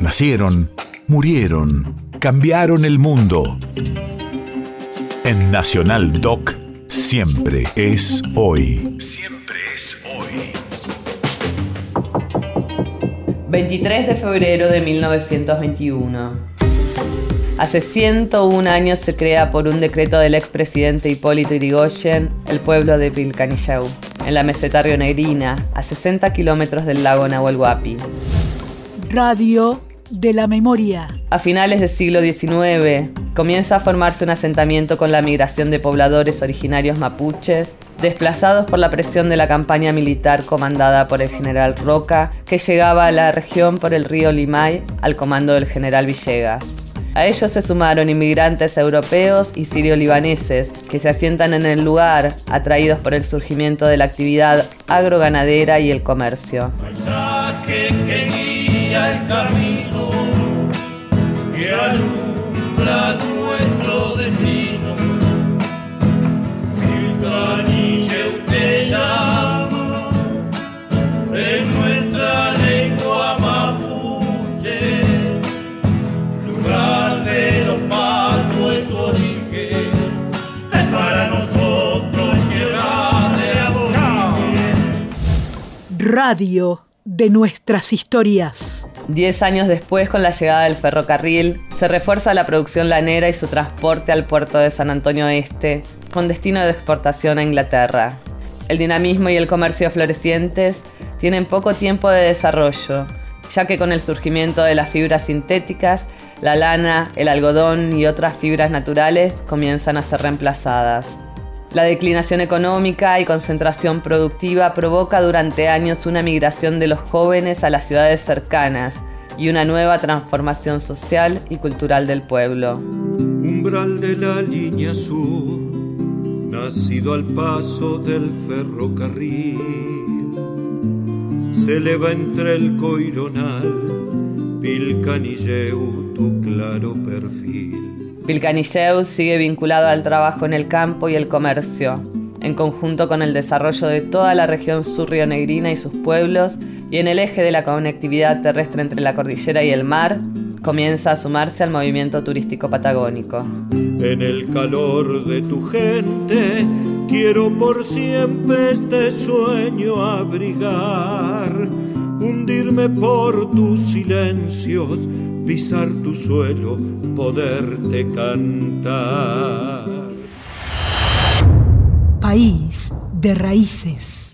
Nacieron, murieron, cambiaron el mundo. En Nacional Doc, siempre es hoy. Siempre es hoy. 23 de febrero de 1921. Hace 101 años se crea por un decreto del expresidente Hipólito Yrigoyen el pueblo de Pilcanillau, en la meseta rionegrina, a 60 kilómetros del lago Nahuel Huapi. Radio de la memoria. A finales del siglo XIX comienza a formarse un asentamiento con la migración de pobladores originarios mapuches, desplazados por la presión de la campaña militar comandada por el general Roca, que llegaba a la región por el río Limay al comando del general Villegas. A ellos se sumaron inmigrantes europeos y sirio-libaneses que se asientan en el lugar, atraídos por el surgimiento de la actividad agroganadera y el comercio el camino que alumbra nuestro destino. El canille te llama en nuestra lengua mapuche, lugar de los patos es su origen, es para nosotros tierra de aborigen. Radio de nuestras historias. Diez años después, con la llegada del ferrocarril, se refuerza la producción lanera y su transporte al puerto de San Antonio Este, con destino de exportación a Inglaterra. El dinamismo y el comercio florecientes tienen poco tiempo de desarrollo, ya que con el surgimiento de las fibras sintéticas, la lana, el algodón y otras fibras naturales comienzan a ser reemplazadas. La declinación económica y concentración productiva provoca durante años una migración de los jóvenes a las ciudades cercanas y una nueva transformación social y cultural del pueblo. Umbral de la línea sur, nacido al paso del ferrocarril, se eleva entre el coironal, Pilcanilleu, tu claro perfil. Vilcanilleu sigue vinculado al trabajo en el campo y el comercio, en conjunto con el desarrollo de toda la región surrionegrina y sus pueblos, y en el eje de la conectividad terrestre entre la cordillera y el mar, comienza a sumarse al movimiento turístico patagónico. En el calor de tu gente quiero por siempre este sueño abrigar, hundirme por tus silencios, pisar tu suelo, poderte cantar. País de raíces.